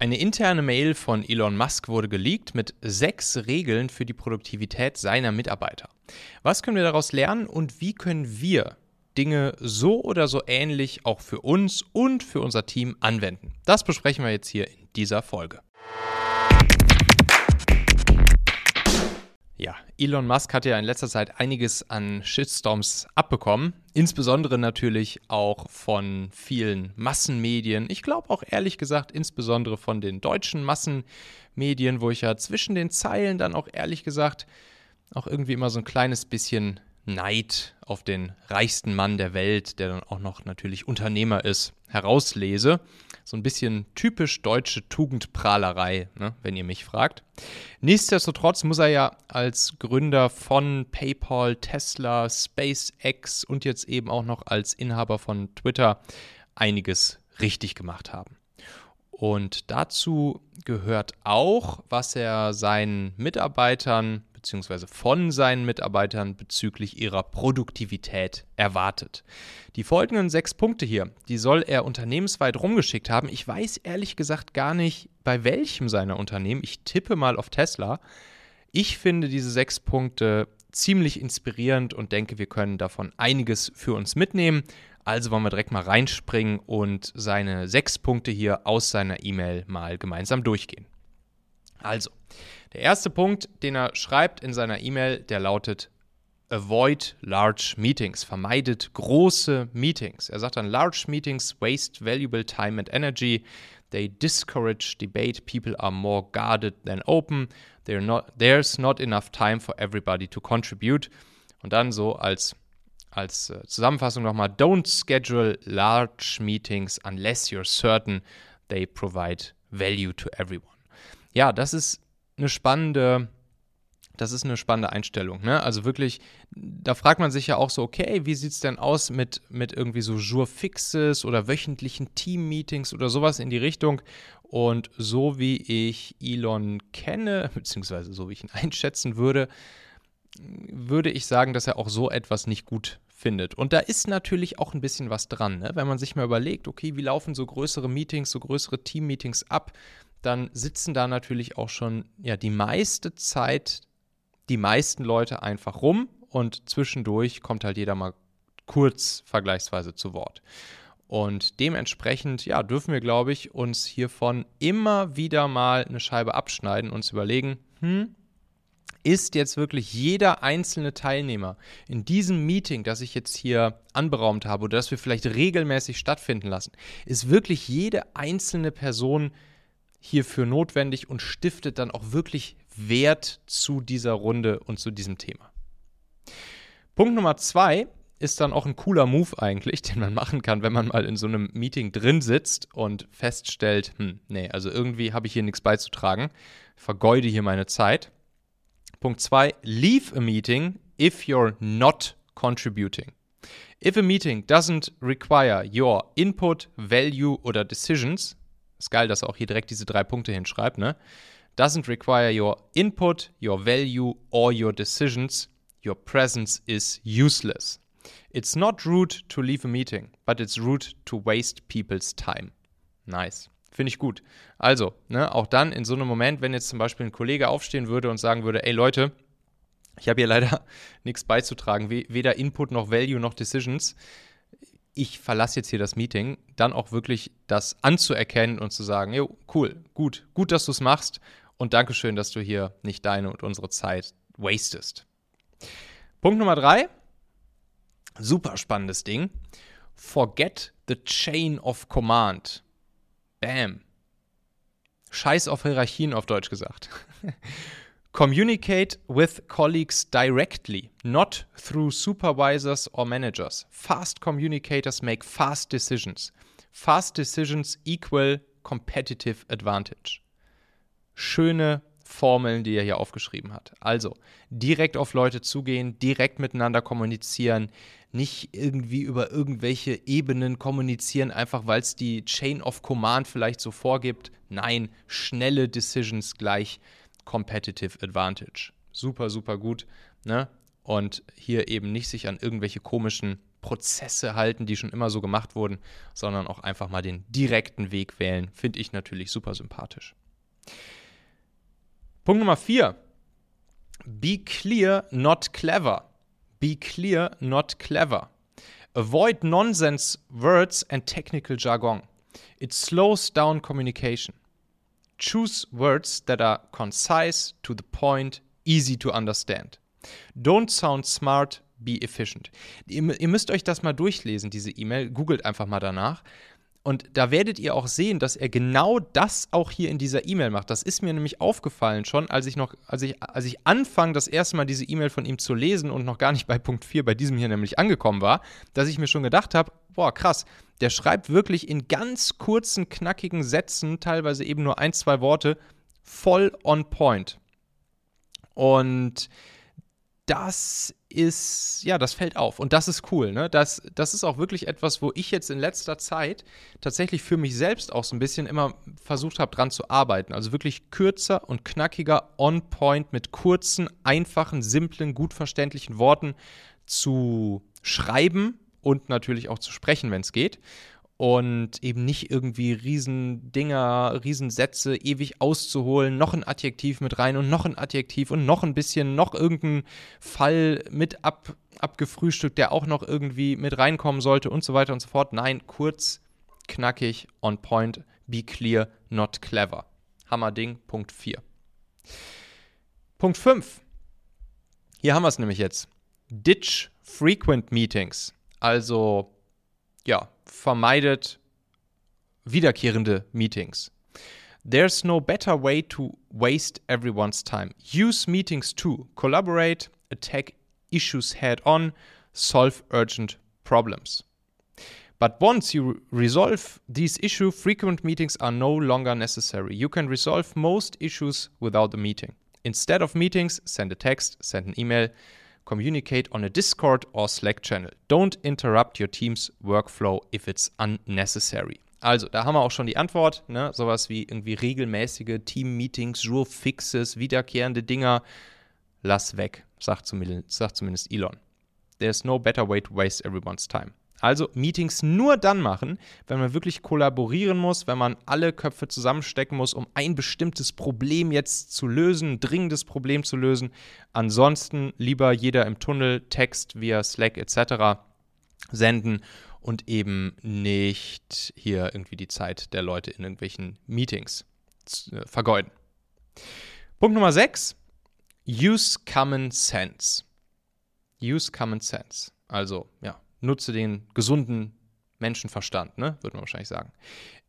Eine interne Mail von Elon Musk wurde geleakt mit sechs Regeln für die Produktivität seiner Mitarbeiter. Was können wir daraus lernen und wie können wir Dinge so oder so ähnlich auch für uns und für unser Team anwenden? Das besprechen wir jetzt hier in dieser Folge. Ja, Elon Musk hat ja in letzter Zeit einiges an Shitstorms abbekommen. Insbesondere natürlich auch von vielen Massenmedien. Ich glaube auch ehrlich gesagt, insbesondere von den deutschen Massenmedien, wo ich ja zwischen den Zeilen dann auch ehrlich gesagt auch irgendwie immer so ein kleines bisschen Neid auf den reichsten Mann der Welt, der dann auch noch natürlich Unternehmer ist, herauslese. So ein bisschen typisch deutsche Tugendprahlerei, ne, wenn ihr mich fragt. Nichtsdestotrotz muss er ja als Gründer von PayPal, Tesla, SpaceX und jetzt eben auch noch als Inhaber von Twitter einiges richtig gemacht haben. Und dazu gehört auch, was er seinen Mitarbeitern bzw. von seinen Mitarbeitern bezüglich ihrer Produktivität erwartet. Die folgenden sechs Punkte hier, die soll er unternehmensweit rumgeschickt haben. Ich weiß ehrlich gesagt gar nicht, bei welchem seiner Unternehmen. Ich tippe mal auf Tesla. Ich finde diese sechs Punkte ziemlich inspirierend und denke, wir können davon einiges für uns mitnehmen. Also wollen wir direkt mal reinspringen und seine sechs Punkte hier aus seiner E-Mail mal gemeinsam durchgehen. Also, der erste Punkt, den er schreibt in seiner E-Mail, der lautet Avoid large meetings, vermeidet große Meetings. Er sagt dann, large meetings waste valuable time and energy. They discourage debate. People are more guarded than open. Not, there's not enough time for everybody to contribute. Und dann so als, als äh, Zusammenfassung nochmal, don't schedule large meetings unless you're certain they provide value to everyone. Ja, das ist eine spannende, das ist eine spannende Einstellung. Ne? Also wirklich, da fragt man sich ja auch so, okay, wie sieht es denn aus mit, mit irgendwie so Jour-Fixes oder wöchentlichen Team-Meetings oder sowas in die Richtung? Und so wie ich Elon kenne, beziehungsweise so wie ich ihn einschätzen würde, würde ich sagen, dass er auch so etwas nicht gut findet. Und da ist natürlich auch ein bisschen was dran, ne? wenn man sich mal überlegt, okay, wie laufen so größere Meetings, so größere Team-Meetings ab? Dann sitzen da natürlich auch schon ja die meiste Zeit die meisten Leute einfach rum und zwischendurch kommt halt jeder mal kurz vergleichsweise zu Wort. Und dementsprechend, ja, dürfen wir, glaube ich, uns hiervon immer wieder mal eine Scheibe abschneiden, und uns überlegen, hm, ist jetzt wirklich jeder einzelne Teilnehmer in diesem Meeting, das ich jetzt hier anberaumt habe oder das wir vielleicht regelmäßig stattfinden lassen, ist wirklich jede einzelne Person hierfür notwendig und stiftet dann auch wirklich Wert zu dieser Runde und zu diesem Thema. Punkt Nummer zwei ist dann auch ein cooler Move eigentlich, den man machen kann, wenn man mal in so einem Meeting drin sitzt und feststellt, hm, nee, also irgendwie habe ich hier nichts beizutragen, vergeude hier meine Zeit. Punkt zwei: leave a meeting if you're not contributing. If a meeting doesn't require your input, value oder decisions, ist geil, dass er auch hier direkt diese drei Punkte hinschreibt, ne? Doesn't require your input, your value or your decisions. Your presence is useless. It's not rude to leave a meeting, but it's rude to waste people's time. Nice. Finde ich gut. Also, ne, auch dann in so einem Moment, wenn jetzt zum Beispiel ein Kollege aufstehen würde und sagen würde, ey Leute, ich habe hier leider nichts beizutragen, weder Input noch Value noch Decisions, ich verlasse jetzt hier das Meeting, dann auch wirklich das anzuerkennen und zu sagen, jo, cool, gut, gut, dass du es machst und Dankeschön, dass du hier nicht deine und unsere Zeit wastest. Punkt Nummer drei, super spannendes Ding. Forget the chain of command. Bam. Scheiß auf Hierarchien auf Deutsch gesagt. Communicate with colleagues directly, not through supervisors or managers. Fast communicators make fast decisions. Fast decisions equal competitive advantage. Schöne Formeln, die er hier aufgeschrieben hat. Also direkt auf Leute zugehen, direkt miteinander kommunizieren, nicht irgendwie über irgendwelche Ebenen kommunizieren, einfach weil es die Chain of Command vielleicht so vorgibt. Nein, schnelle Decisions gleich Competitive Advantage. Super, super gut. Ne? Und hier eben nicht sich an irgendwelche komischen Prozesse halten, die schon immer so gemacht wurden, sondern auch einfach mal den direkten Weg wählen. Finde ich natürlich super sympathisch. Punkt Nummer vier. Be clear, not clever. Be clear, not clever. Avoid nonsense words and technical jargon. It slows down communication. Choose words that are concise, to the point, easy to understand. Don't sound smart, be efficient. Ihr, ihr müsst euch das mal durchlesen, diese E-Mail. Googelt einfach mal danach. Und da werdet ihr auch sehen, dass er genau das auch hier in dieser E-Mail macht. Das ist mir nämlich aufgefallen schon, als ich noch, als ich, als ich anfange, das erste Mal diese E-Mail von ihm zu lesen und noch gar nicht bei Punkt 4, bei diesem hier nämlich angekommen war, dass ich mir schon gedacht habe, boah, krass, der schreibt wirklich in ganz kurzen, knackigen Sätzen, teilweise eben nur ein, zwei Worte, voll on point. Und das ist, ja, das fällt auf und das ist cool. Ne? Das, das ist auch wirklich etwas, wo ich jetzt in letzter Zeit tatsächlich für mich selbst auch so ein bisschen immer versucht habe, dran zu arbeiten. Also wirklich kürzer und knackiger, on point, mit kurzen, einfachen, simplen, gut verständlichen Worten zu schreiben und natürlich auch zu sprechen, wenn es geht und eben nicht irgendwie Riesendinger, Riesensätze ewig auszuholen, noch ein Adjektiv mit rein und noch ein Adjektiv und noch ein bisschen, noch irgendein Fall mit ab, abgefrühstückt, der auch noch irgendwie mit reinkommen sollte und so weiter und so fort. Nein, kurz, knackig, on point, be clear, not clever. Hammerding, Punkt 4. Punkt 5. Hier haben wir es nämlich jetzt. Ditch frequent meetings. Also, ja, vermeidet wiederkehrende Meetings. There's no better way to waste everyone's time. Use meetings to collaborate, attack issues head on, solve urgent problems. But once you resolve these issues, frequent meetings are no longer necessary. You can resolve most issues without a meeting. Instead of meetings, send a text, send an email, communicate on a Discord or Slack channel. Don't interrupt your team's workflow if it's unnecessary. Also, da haben wir auch schon die Antwort, ne? Sowas wie irgendwie regelmäßige Team-Meetings, Rule-Fixes, wiederkehrende Dinger. Lass weg, sagt zumindest, sagt zumindest Elon. There's no better way to waste everyone's time. Also Meetings nur dann machen, wenn man wirklich kollaborieren muss, wenn man alle Köpfe zusammenstecken muss, um ein bestimmtes Problem jetzt zu lösen, ein dringendes Problem zu lösen. Ansonsten lieber jeder im Tunnel Text via Slack etc. senden und eben nicht hier irgendwie die Zeit der Leute in irgendwelchen Meetings äh, vergeuden. Punkt Nummer 6. Use Common Sense. Use Common Sense. Also, ja, nutze den gesunden Menschenverstand, ne? würde man wahrscheinlich sagen.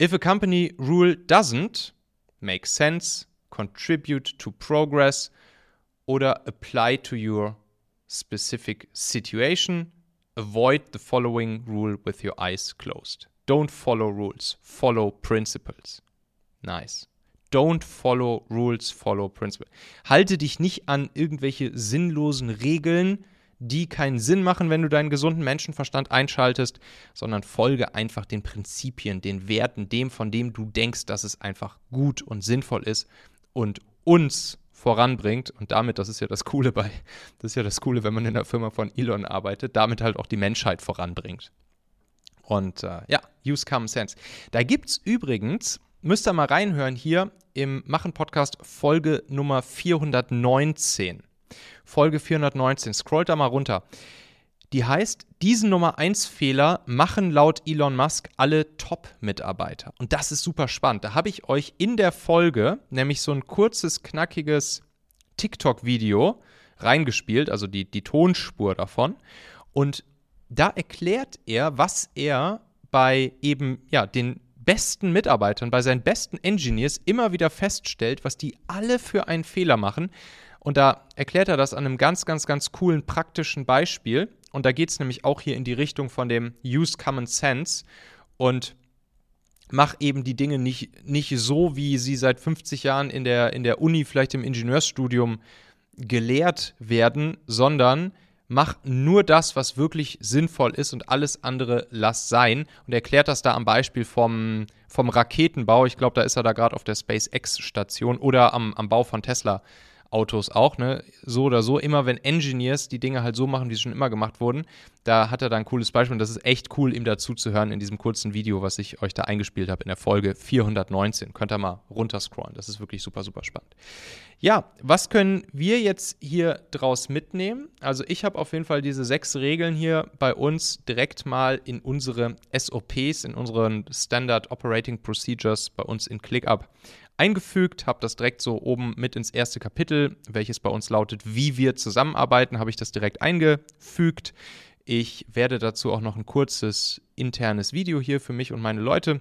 If a company rule doesn't make sense, contribute to progress oder apply to your specific situation, avoid the following rule with your eyes closed. Don't follow rules, follow principles. Nice. Don't follow rules, follow principles. Halte dich nicht an irgendwelche sinnlosen Regeln, die keinen Sinn machen, wenn du deinen gesunden Menschenverstand einschaltest, sondern folge einfach den Prinzipien, den Werten, dem, von dem du denkst, dass es einfach gut und sinnvoll ist und uns voranbringt und damit, das ist ja das Coole bei, das ist ja das Coole, wenn man in der Firma von Elon arbeitet, damit halt auch die Menschheit voranbringt. Und äh, ja, use common sense. Da gibt es übrigens, müsst ihr mal reinhören hier im Machen-Podcast Folge Nummer 419. Folge 419. Scrollt da mal runter. Die heißt, diesen Nummer 1 Fehler machen laut Elon Musk alle Top-Mitarbeiter. Und das ist super spannend. Da habe ich euch in der Folge nämlich so ein kurzes, knackiges TikTok-Video reingespielt, also die, die Tonspur davon. Und da erklärt er, was er bei eben ja, den besten Mitarbeitern, bei seinen besten Engineers immer wieder feststellt, was die alle für einen Fehler machen. Und da erklärt er das an einem ganz, ganz, ganz coolen praktischen Beispiel. Und da geht es nämlich auch hier in die Richtung von dem Use Common Sense und mach eben die Dinge nicht, nicht so, wie sie seit 50 Jahren in der, in der Uni, vielleicht im Ingenieursstudium gelehrt werden, sondern mach nur das, was wirklich sinnvoll ist und alles andere lass sein. Und er erklärt das da am Beispiel vom, vom Raketenbau. Ich glaube, da ist er da gerade auf der SpaceX-Station oder am, am Bau von Tesla Autos auch, ne? So oder so, immer wenn Engineers die Dinge halt so machen, wie sie schon immer gemacht wurden, da hat er da ein cooles Beispiel und das ist echt cool, ihm dazu zu hören in diesem kurzen Video, was ich euch da eingespielt habe in der Folge 419. Könnt ihr mal runterscrollen, das ist wirklich super, super spannend. Ja, was können wir jetzt hier draus mitnehmen? Also ich habe auf jeden Fall diese sechs Regeln hier bei uns direkt mal in unsere SOPs, in unseren Standard Operating Procedures bei uns in ClickUp eingefügt, habe das direkt so oben mit ins erste Kapitel, welches bei uns lautet, wie wir zusammenarbeiten, habe ich das direkt eingefügt. Ich werde dazu auch noch ein kurzes internes Video hier für mich und meine Leute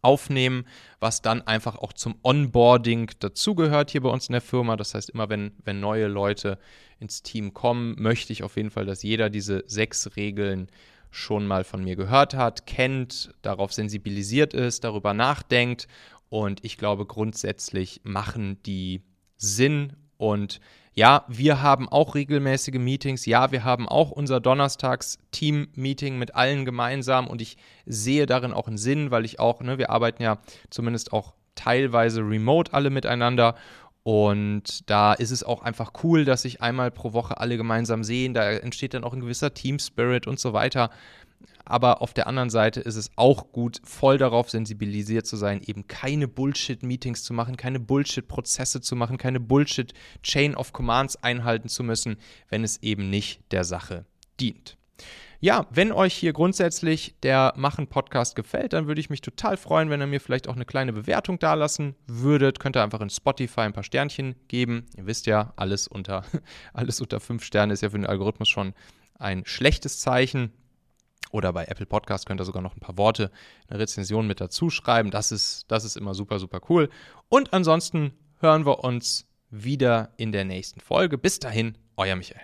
aufnehmen, was dann einfach auch zum Onboarding dazugehört hier bei uns in der Firma. Das heißt, immer wenn, wenn neue Leute ins Team kommen, möchte ich auf jeden Fall, dass jeder diese sechs Regeln schon mal von mir gehört hat, kennt, darauf sensibilisiert ist, darüber nachdenkt und ich glaube, grundsätzlich machen die Sinn. Und ja, wir haben auch regelmäßige Meetings. Ja, wir haben auch unser Donnerstags-Team-Meeting mit allen gemeinsam. Und ich sehe darin auch einen Sinn, weil ich auch, ne, wir arbeiten ja zumindest auch teilweise remote alle miteinander. Und da ist es auch einfach cool, dass sich einmal pro Woche alle gemeinsam sehen. Da entsteht dann auch ein gewisser Team-Spirit und so weiter aber auf der anderen Seite ist es auch gut, voll darauf sensibilisiert zu sein, eben keine Bullshit-Meetings zu machen, keine Bullshit-Prozesse zu machen, keine Bullshit-Chain of Commands einhalten zu müssen, wenn es eben nicht der Sache dient. Ja, wenn euch hier grundsätzlich der Machen-Podcast gefällt, dann würde ich mich total freuen, wenn ihr mir vielleicht auch eine kleine Bewertung dalassen würdet. Könnt ihr einfach in Spotify ein paar Sternchen geben. Ihr wisst ja, alles unter, alles unter fünf Sterne ist ja für den Algorithmus schon ein schlechtes Zeichen. Oder bei Apple Podcast könnt ihr sogar noch ein paar Worte, eine Rezension mit dazu schreiben. Das ist, das ist immer super, super cool. Und ansonsten hören wir uns wieder in der nächsten Folge. Bis dahin, euer Michael.